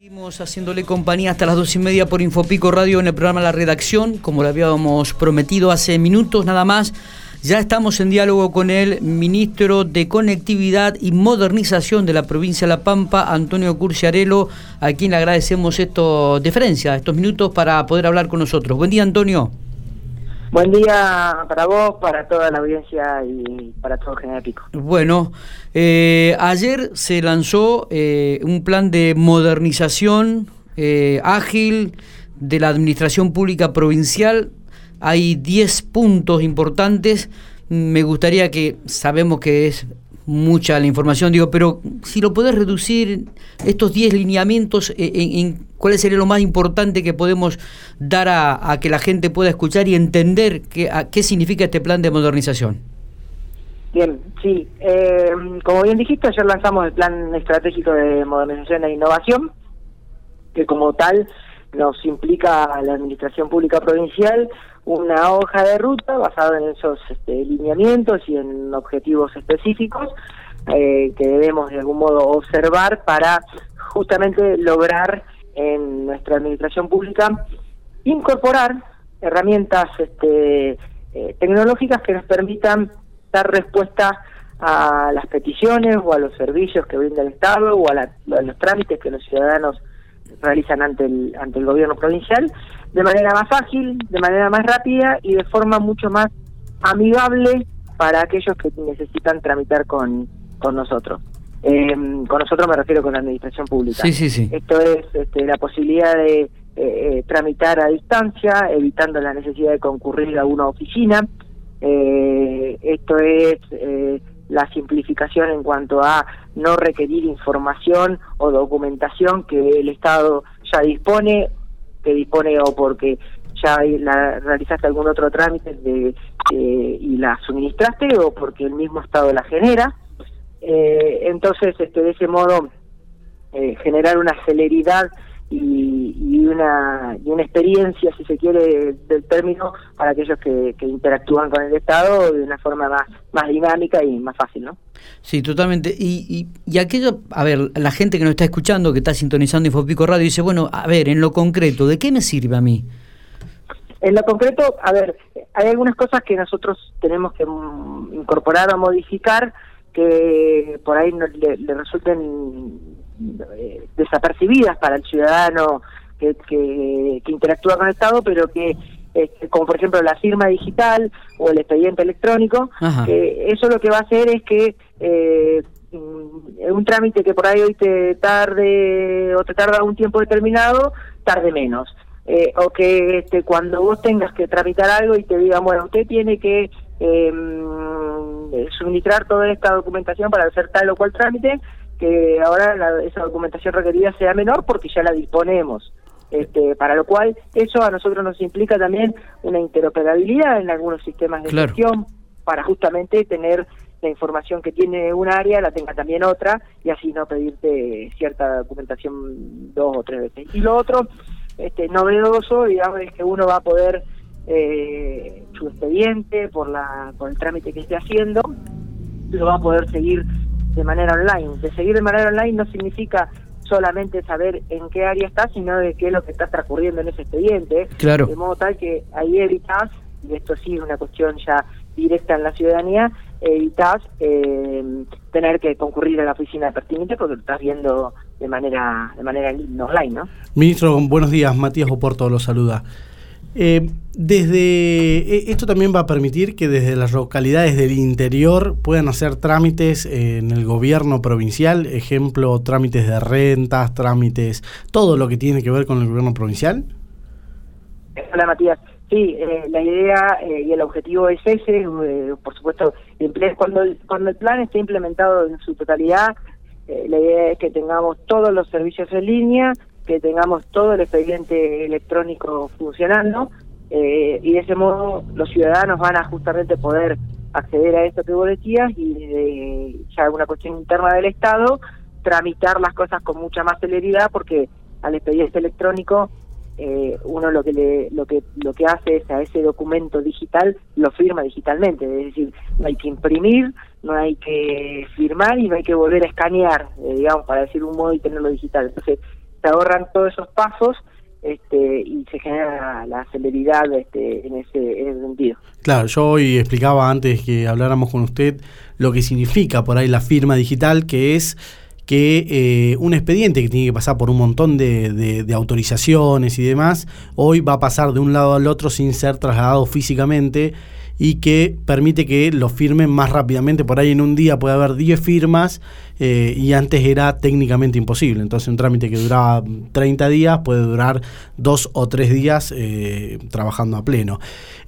Seguimos haciéndole compañía hasta las dos y media por Infopico Radio en el programa La Redacción, como lo habíamos prometido hace minutos nada más. Ya estamos en diálogo con el ministro de Conectividad y Modernización de la provincia de La Pampa, Antonio Curciarello, a quien le agradecemos esto deferencia, estos minutos para poder hablar con nosotros. Buen día, Antonio. Buen día para vos, para toda la audiencia y para todo General. Bueno, eh, ayer se lanzó eh, un plan de modernización eh, ágil de la administración pública provincial. Hay 10 puntos importantes. Me gustaría que, sabemos que es mucha la información, digo, pero si lo podés reducir, estos 10 lineamientos, eh, en, cuál sería lo más importante que podemos dar a, que la gente pueda escuchar y entender qué, qué significa este plan de modernización. Bien, sí. Eh, como bien dijiste, ayer lanzamos el Plan Estratégico de Modernización e Innovación, que como tal nos implica a la Administración Pública Provincial una hoja de ruta basada en esos este, lineamientos y en objetivos específicos eh, que debemos de algún modo observar para justamente lograr en nuestra administración pública incorporar herramientas este, eh, tecnológicas que nos permitan dar respuesta a las peticiones o a los servicios que brinda el Estado o a los trámites que los ciudadanos realizan ante el, ante el gobierno provincial de manera más ágil, de manera más rápida y de forma mucho más amigable para aquellos que necesitan tramitar con, con nosotros. Eh, con nosotros me refiero con la administración pública. Sí, sí, sí. Esto es este, la posibilidad de eh, eh, tramitar a distancia, evitando la necesidad de concurrir a una oficina. esto es la simplificación en cuanto a no requerir información o documentación que el Estado ya dispone, que dispone o porque ya la, realizaste algún otro trámite y la suministraste o porque el mismo Estado la genera. Eh, entonces, este, de ese modo, eh, generar una celeridad y, una, y una experiencia, si se quiere, del término para aquellos que, interactúan con el Estado de una forma más, más dinámica y más fácil, ¿no? Sí, totalmente. Y, y, aquello, a ver, la gente que nos está escuchando, que está sintonizando Infopico Radio, dice, bueno, a ver, en lo concreto, ¿de qué me sirve a mí? En lo concreto, a ver, hay algunas cosas que nosotros tenemos que incorporar o modificar que por ahí le resulten eh, desapercibidas para el ciudadano que, que, interactúa con el Estado, pero que, este, como por ejemplo la firma digital o el expediente electrónico, eso lo que va a hacer es que eh, un trámite que por ahí hoy te tarde o te tarda un tiempo determinado, tarde menos. Eh, o que este, cuando vos tengas que tramitar algo y te digan, bueno, usted tiene que eh, suministrar toda esta documentación para hacer tal o cual trámite, que ahora esa documentación requerida sea menor porque ya la disponemos. Este, para lo cual eso a nosotros nos implica también una interoperabilidad en algunos sistemas de gestión para justamente tener la información que tiene un área la tenga también otra y así no pedirte cierta documentación dos o tres veces. Y lo otro, este, novedoso, digamos, es que uno va a poder eh, su expediente por la por el trámite que esté haciendo, lo va a poder seguir de manera online. De seguir de manera online no significa solamente saber en qué área estás, sino de qué es lo que está transcurriendo en ese expediente. Claro. De modo tal que ahí evitas, y esto sí es una cuestión ya directa en la ciudadanía, evitas eh, tener que concurrir a la oficina pertinente porque lo estás viendo de manera de manera online, ¿no? Ministro, buenos días. Matías Oporto lo saluda. Eh, desde e, esto también va a permitir que desde las localidades del interior puedan hacer trámites en el gobierno provincial, ejemplo, trámites de rentas, trámites, todo lo que tiene que ver con el gobierno provincial. Hola Matías, sí, eh, la idea eh, y el objetivo es ese, por supuesto, cuando el, cuando el plan esté implementado en su totalidad, la idea es que tengamos todos los servicios en línea, que tengamos todo el expediente electrónico funcionando eh, y de ese modo los ciudadanos van a justamente poder acceder a esto que vos decías y de ya una cuestión interna del Estado tramitar las cosas con mucha más celeridad porque al expediente electrónico eh, uno lo que le, lo que lo que hace es a ese documento digital lo firma digitalmente es decir no hay que imprimir no hay que firmar y no hay que volver a escanear eh, digamos para decir un modo y tenerlo digital. Entonces se ahorran todos esos pasos este, y se genera la celeridad este, en, ese, en sentido. Claro, yo hoy explicaba antes que habláramos con usted lo que significa por ahí la firma digital, que es que eh, un expediente que tiene que pasar por un montón de, de, autorizaciones y demás, hoy va a pasar de un lado al otro sin ser trasladado físicamente y que permite que lo firmen más rápidamente. Por ahí en un día puede haber 10 firmas eh, y antes era técnicamente imposible. Entonces un trámite que duraba 30 días puede durar dos o tres días eh, trabajando a pleno.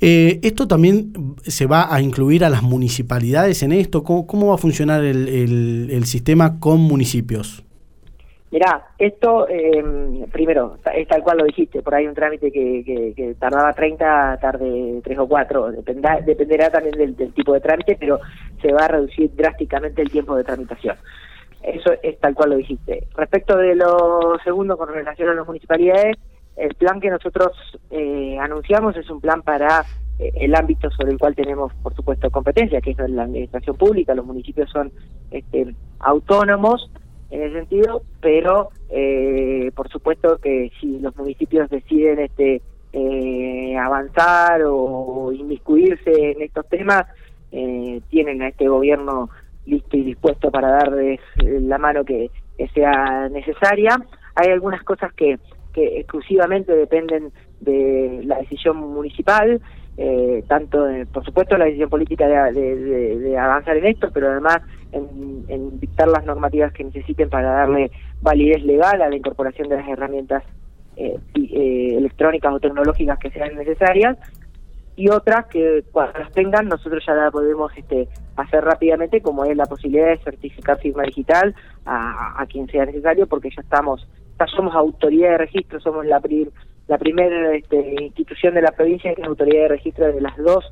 Eh, ¿Esto también se va a incluir a las municipalidades en esto? ¿Cómo, va a funcionar el sistema con municipios? Mirá, esto, eh, primero, es tal cual lo dijiste, por ahí un trámite que, que, tardaba 30, tarde 3 o 4, dependerá también del, tipo de trámite, pero se va a reducir drásticamente el tiempo de tramitación. Eso es tal cual lo dijiste. Respecto de lo segundo con relación a las municipalidades, el plan que nosotros eh, anunciamos es un plan para eh, el ámbito sobre el cual tenemos, por supuesto, competencia, que es la administración pública, los municipios son este, autónomos, en ese sentido, pero eh, por supuesto que si los municipios deciden este eh, avanzar o inmiscuirse en estos temas, eh, tienen a este gobierno listo y dispuesto para darles la mano que, sea necesaria. Hay algunas cosas que, que exclusivamente dependen de la decisión municipal, eh, tanto, por supuesto, la decisión política de, avanzar en esto, pero además en, dictar las normativas que necesiten para darle validez legal a la incorporación de las herramientas eh, eh, electrónicas o tecnológicas que sean necesarias. Y otras que cuando las tengan nosotros ya la podemos este, hacer rápidamente como es la posibilidad de certificar firma digital a, a quien sea necesario porque ya estamos ya somos autoridad de registro somos la la primera este, institución de la provincia que es autoridad de registro de las dos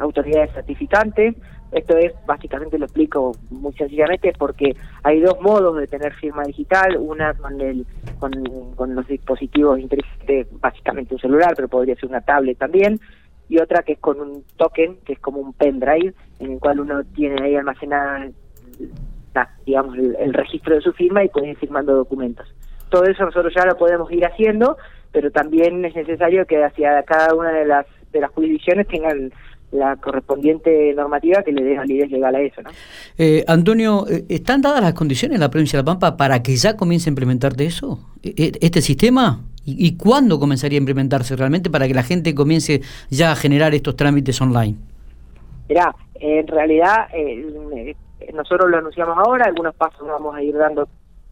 autoridades certificantes. Esto es, básicamente lo explico muy sencillamente, porque hay dos modos de tener firma digital, una con, el, con, los dispositivos inteligentes, básicamente un celular, pero podría ser una tablet también, y otra que es con un token, que es como un pendrive, en el cual uno tiene ahí almacenada, digamos, el registro de su firma y puede ir firmando documentos. Todo eso nosotros ya lo podemos ir haciendo, pero también es necesario que hacia cada una de las de las jurisdicciones tengan la correspondiente normativa que le dé validez legal a eso. ¿no? Eh, Antonio, eh, ¿están dadas las condiciones en la provincia de La Pampa para que ya comience a implementar eso, e, e, este sistema? ¿Y, cuándo comenzaría a implementarse realmente para que la gente comience ya a generar estos trámites online? Mirá, en realidad eh, nosotros lo anunciamos ahora, algunos pasos vamos a ir dando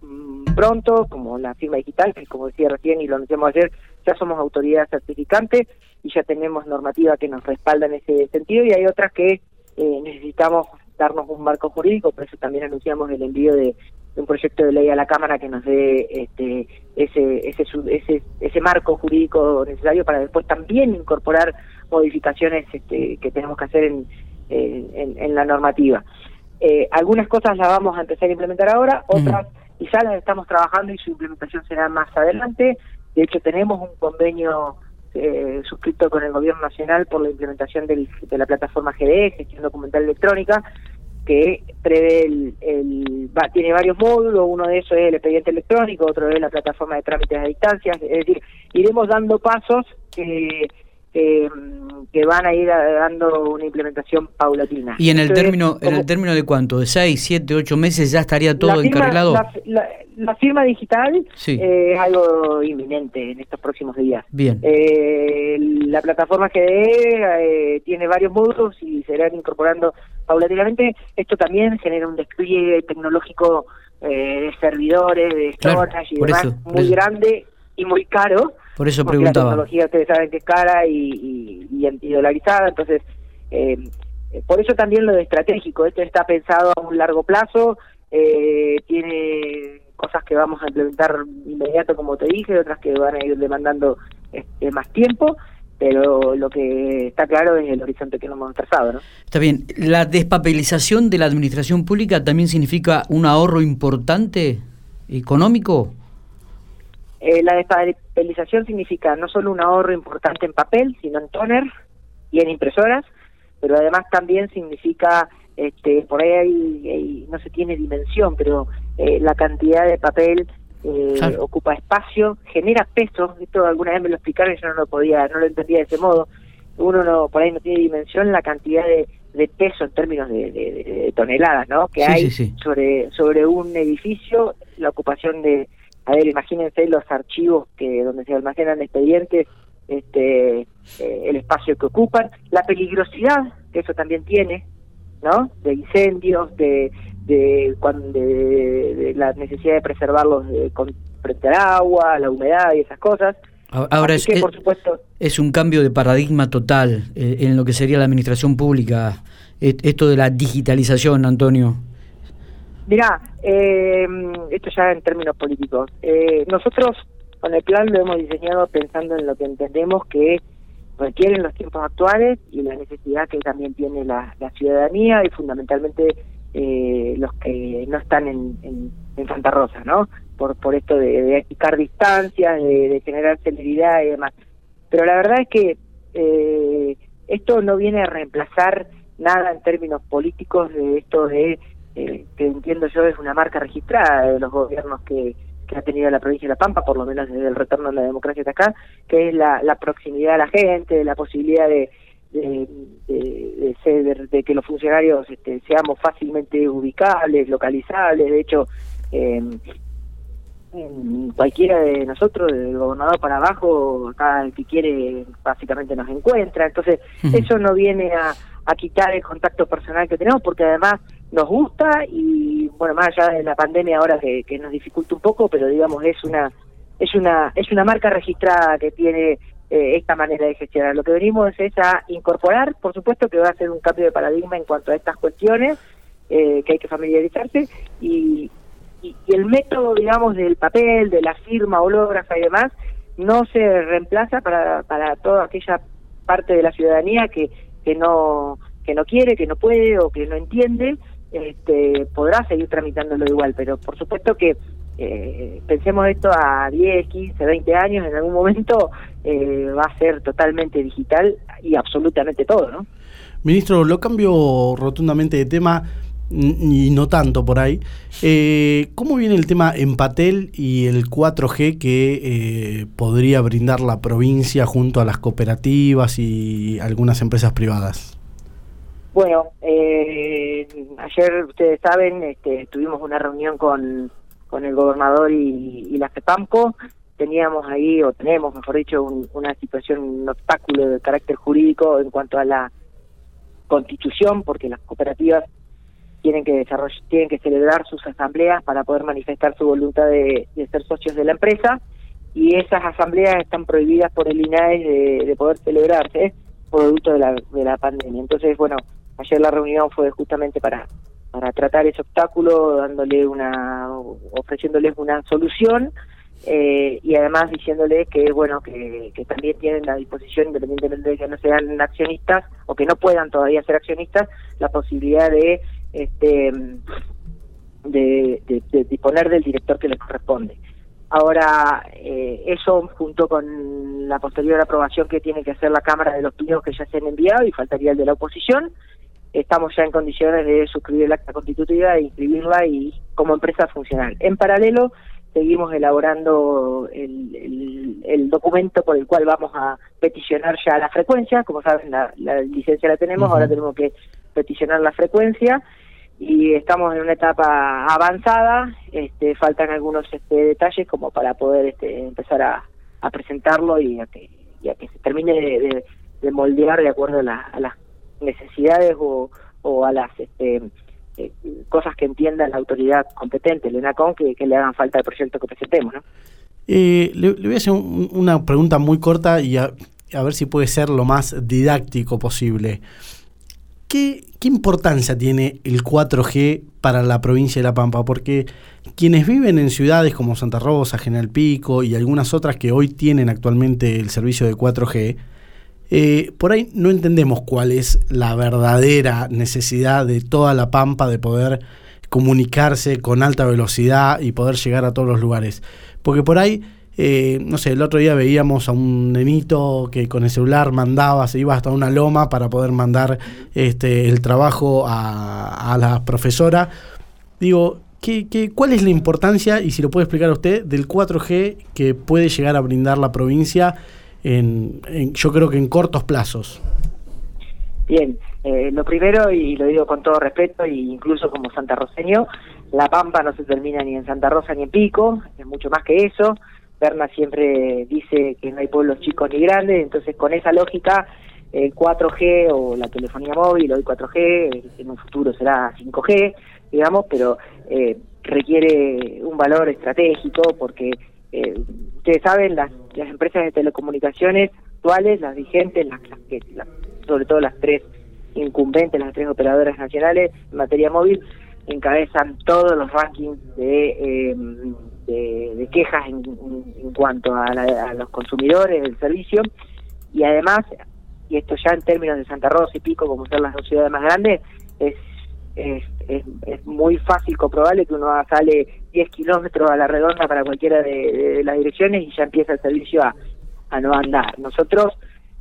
Mm, pronto, como la firma digital, que como decía recién y lo anunciamos ayer, ya somos autoridad certificante y ya tenemos normativa que nos respalda en ese sentido y hay otras que eh, necesitamos darnos un marco jurídico, por eso también anunciamos el envío de, un proyecto de ley a la Cámara que nos dé este, ese, ese, ese, ese marco jurídico necesario para después también incorporar modificaciones este, que tenemos que hacer en, en, la normativa. Eh, algunas cosas las vamos a empezar a implementar ahora, otras ya las estamos trabajando y su implementación será más adelante. De hecho, tenemos un convenio eh, suscrito con el Gobierno Nacional por la implementación de la plataforma GDE, Gestión Documental Electrónica, que prevé el, tiene varios módulos, uno de esos es el expediente electrónico, otro es la plataforma de trámites a distancia, es decir, iremos dando pasos que que van a ir dando una implementación paulatina. ¿Y en el término en el término de cuánto? ¿De 6, 7, 8 meses ya estaría todo encarrilado? La, firma digital eh, es algo inminente en estos próximos días. Bien. Eh, la plataforma GDE eh, tiene varios módulos y se irán incorporando paulatinamente. Esto también genera un despliegue tecnológico de servidores, de storage y demás muy grande y muy caro por eso preguntaba. La tecnología ustedes saben que es cara y, y, dolarizada, entonces, eh, por eso también lo de estratégico. Esto está pensado a un largo plazo, eh, tiene cosas que vamos a implementar inmediato, como te dije, otras que van a ir demandando este, más tiempo pero lo que está claro es el horizonte que nos hemos trazado. ¿no? Está bien. ¿La despapelización de la administración pública también significa un ahorro importante económico? Eh, la despapelización significa no solo un ahorro importante en papel, sino en toner y en impresoras, pero además también significa, este, por ahí no se tiene dimensión, pero eh, la cantidad de papel eh, ocupa espacio, genera peso, esto alguna vez me lo explicaron y yo no lo podía, no lo entendía de ese modo, uno no por ahí no tiene dimensión la cantidad de, peso en términos de, toneladas, ¿no? Que hay sobre sobre un edificio, la ocupación de, a ver, imagínense los archivos que donde se almacenan expedientes, este, eh, el espacio que ocupan, la peligrosidad que eso también tiene, ¿no? De incendios, de de, de, la necesidad de preservarlos de, con, frente al agua, la humedad y esas cosas. Ahora es, que, por supuesto, es un cambio de paradigma total eh, en lo que sería la administración pública, esto de la digitalización, Antonio. Mirá, eh, esto ya en términos políticos. Eh, nosotros con el plan lo hemos diseñado pensando en lo que entendemos que requieren los tiempos actuales y la necesidad que también tiene la ciudadanía y fundamentalmente eh, los que no están en, Santa Rosa, ¿no? Por, por esto de, de achicar distancias, de, generar celeridad y demás. Pero la verdad es que eh, esto no viene a reemplazar nada en términos políticos de esto de, eh, que entiendo yo es una marca registrada de los gobiernos que, que ha tenido la provincia de La Pampa, por lo menos desde el retorno de la democracia de acá, que es la, la proximidad a la gente, la posibilidad de, de, de, de, que los funcionarios este, seamos fácilmente ubicables, localizables. De hecho, eh, cualquiera de nosotros, del gobernador para abajo, acá el que quiere básicamente nos encuentra. Entonces, eso no viene a, a quitar el contacto personal que tenemos, porque además nos gusta y, bueno, más allá de la pandemia ahora que, nos dificulta un poco, pero digamos, es una es una es una marca registrada que tiene eh, esta manera de gestionar. Lo que venimos es a incorporar, por supuesto que va a ser un cambio de paradigma en cuanto a estas cuestiones, eh, que hay que familiarizarse, y, y, el método, digamos, del papel, de la firma hológrafa y demás, no se reemplaza para, para toda aquella parte de la ciudadanía que, que no que no quiere, que no puede o que no entiende, este, podrá seguir tramitándolo igual, pero por supuesto que eh, pensemos esto a 10, 15, 20 años, en algún momento eh, va a ser totalmente digital y absolutamente todo, ¿no? Ministro, lo cambio rotundamente de tema y no tanto por ahí. Eh, ¿Cómo viene el tema Empatel y el 4G que eh, podría brindar la provincia junto a las cooperativas y algunas empresas privadas? Bueno, eh, ayer ustedes saben, este, tuvimos una reunión con con el gobernador y, la FEPAMCO, teníamos ahí, o tenemos, mejor dicho, una situación, un obstáculo de carácter jurídico en cuanto a la constitución, porque las cooperativas tienen que desarrollar, tienen que celebrar sus asambleas para poder manifestar su voluntad de, ser socios de la empresa, y esas asambleas están prohibidas por el INAE de, poder celebrarse producto de la, de la pandemia. Entonces, bueno, ayer la reunión fue justamente para para tratar ese obstáculo, dándole una, ofreciéndoles una solución eh, y además diciéndoles que bueno que, que también tienen la disposición, independientemente de que no sean accionistas o que no puedan todavía ser accionistas, la posibilidad de este de, disponer del director que les corresponde. Ahora, eh, eso junto con la posterior aprobación que tiene que hacer la Cámara de los Pliegos que ya se han enviado y faltaría el de la oposición, estamos ya en condiciones de suscribir el acta constitutiva e inscribirla y como empresa funcional. En paralelo, seguimos elaborando el, el, documento por el cual vamos a peticionar ya la frecuencia, como saben la, licencia la tenemos, ahora tenemos que peticionar la frecuencia. Y estamos en una etapa avanzada, este, faltan algunos este, detalles como para poder este, empezar a, a presentarlo y a que, y a que se termine de, de, moldear de acuerdo a, la, a las necesidades o, a las este, eh, cosas que entienda la autoridad competente, el ENACON, que, le hagan falta al proyecto que presentemos. ¿no? Eh, le, voy a hacer una pregunta muy corta y a, ver si puede ser lo más didáctico posible. ¿Qué, ¿Qué importancia tiene el 4G para la provincia de La Pampa? Porque quienes viven en ciudades como Santa Rosa, General Pico y algunas otras que hoy tienen actualmente el servicio de 4G, eh, por ahí no entendemos cuál es la verdadera necesidad de toda la pampa de poder comunicarse con alta velocidad y poder llegar a todos los lugares. Porque por ahí, eh, no sé, el otro día veíamos a un nenito que con el celular mandaba, se iba hasta una loma para poder mandar este, el trabajo a, a la profesora. Digo, ¿qué, cuál es la importancia, y si lo puede explicar usted, del 4G que puede llegar a brindar la provincia en, yo creo que en cortos plazos? Bien, eh, lo primero, y lo digo con todo respeto, e incluso como santarroseño, la Pampa no se termina ni en Santa Rosa ni en Pico, es mucho más que eso. Berna siempre dice que no hay pueblos chicos ni grandes, entonces con esa lógica el 4G o la telefonía móvil, hoy 4G, en un futuro será 5G, digamos, pero eh, requiere un valor estratégico porque eh, ustedes saben, las, las empresas de telecomunicaciones actuales, las vigentes, las, que, sobre todo las tres incumbentes, las tres operadoras nacionales en materia móvil, encabezan todos los rankings de, em, de, quejas en, cuanto a, a, los consumidores del servicio. Y además, y esto ya en términos de Santa Rosa y Pico, como son las dos ciudades más grandes, es, es, es, muy fácil comprobable que uno sale 10 kilómetros a la redonda para cualquiera de, las direcciones y ya empieza el servicio a, no andar. Nosotros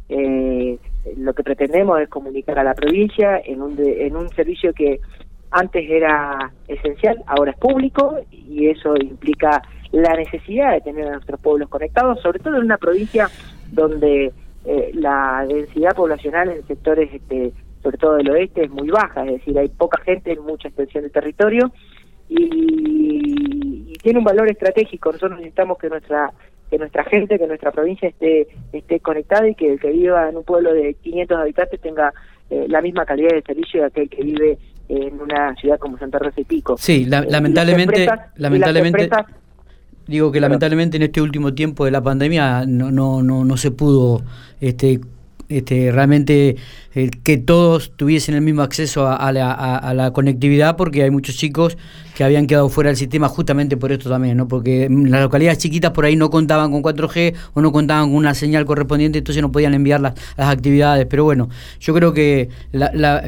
eh, lo que pretendemos es comunicar a la provincia en un, en un servicio que antes era esencial, ahora es público y eso implica la necesidad de tener a nuestros pueblos conectados, sobre todo en una provincia donde eh, la densidad poblacional en sectores, este, sobre todo del oeste, es muy baja, es decir, hay poca gente en mucha extensión del territorio y tiene un valor estratégico. Nosotros necesitamos que nuestra que nuestra gente, que nuestra provincia esté esté conectada y que el que viva en un pueblo de 500 habitantes tenga eh, la misma calidad de servicio de aquel que vive en una ciudad como Santa Rosa y Pico. Sí, eh, lamentablemente, lamentablemente digo que lamentablemente en este último tiempo de la pandemia no no no, no se pudo este este, realmente eh, que todos tuviesen el mismo acceso a, la, la, conectividad porque hay muchos chicos que habían quedado fuera del sistema justamente por esto también, ¿no? porque las localidades chiquitas por ahí no contaban con 4G o no contaban con una señal correspondiente, entonces no podían enviar las, actividades, pero bueno, yo creo que la,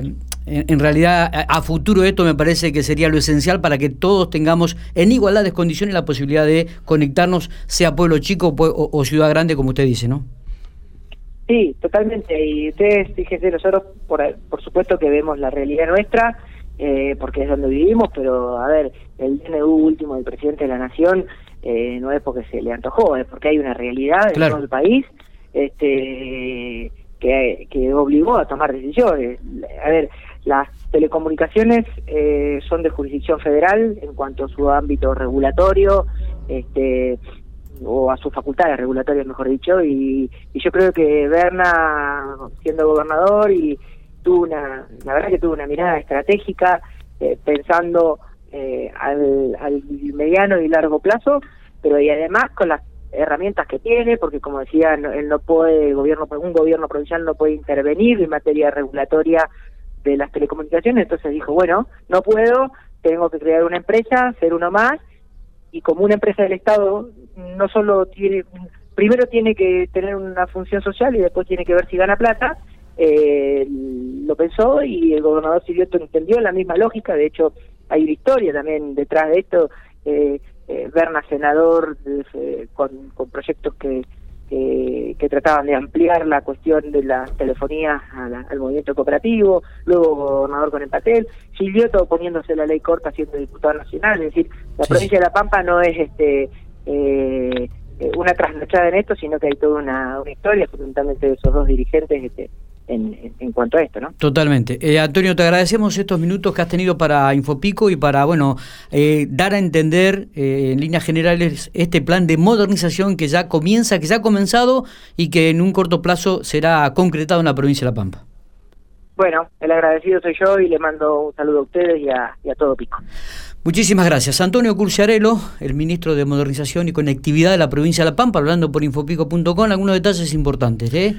en, realidad a, futuro esto me parece que sería lo esencial para que todos tengamos en igualdad de condiciones la posibilidad de conectarnos, sea pueblo chico o, o ciudad grande, como usted dice, ¿no? Sí, totalmente. Y ustedes, fíjense, nosotros por, por supuesto que vemos la realidad nuestra, eh, porque es donde vivimos, pero a ver, el DNU último del presidente de la Nación eh, no es porque se le antojó, es porque hay una realidad en todo el país este, que, que obligó a tomar decisiones. A ver, las telecomunicaciones eh, son de jurisdicción federal en cuanto a su ámbito regulatorio, este, o a sus facultades regulatorias, mejor dicho, y, yo creo que Berna, siendo gobernador, y tuvo una, la verdad que tuvo una mirada estratégica, eh, pensando eh, al, mediano y largo plazo, pero y además con las herramientas que tiene, porque como decía, él no puede, gobierno, un gobierno provincial no puede intervenir en materia regulatoria de las telecomunicaciones, entonces dijo, bueno, no puedo, tengo que crear una empresa, ser uno más, y como una empresa del Estado no solo tiene, primero tiene que tener una función social y después tiene que ver si gana plata, eh, lo pensó y el gobernador Silvio entendió la misma lógica, de hecho hay una historia también detrás de esto, eh, eh Berna senador eh, con, con proyectos que que, trataban de ampliar la cuestión de las telefonías al movimiento cooperativo, luego gobernador con el Patel, Silvioto oponiéndose a la ley corta siendo diputado nacional, es decir, la provincia de La Pampa no es este eh, una trasnochada en esto, sino que hay toda una, una historia, fundamentalmente de esos dos dirigentes este, en, en, cuanto a esto, ¿no? Totalmente. Eh, Antonio, te agradecemos estos minutos que has tenido para Infopico y para, bueno, eh, dar a entender eh, en líneas generales este plan de modernización que ya comienza, que ya ha comenzado y que en un corto plazo será concretado en la provincia de La Pampa. Bueno, el agradecido soy yo y le mando un saludo a ustedes y a, y a todo Pico. Muchísimas gracias. Antonio Curciarello, el ministro de Modernización y Conectividad de la provincia de La Pampa, hablando por infopico.com, algunos detalles importantes. ¿eh?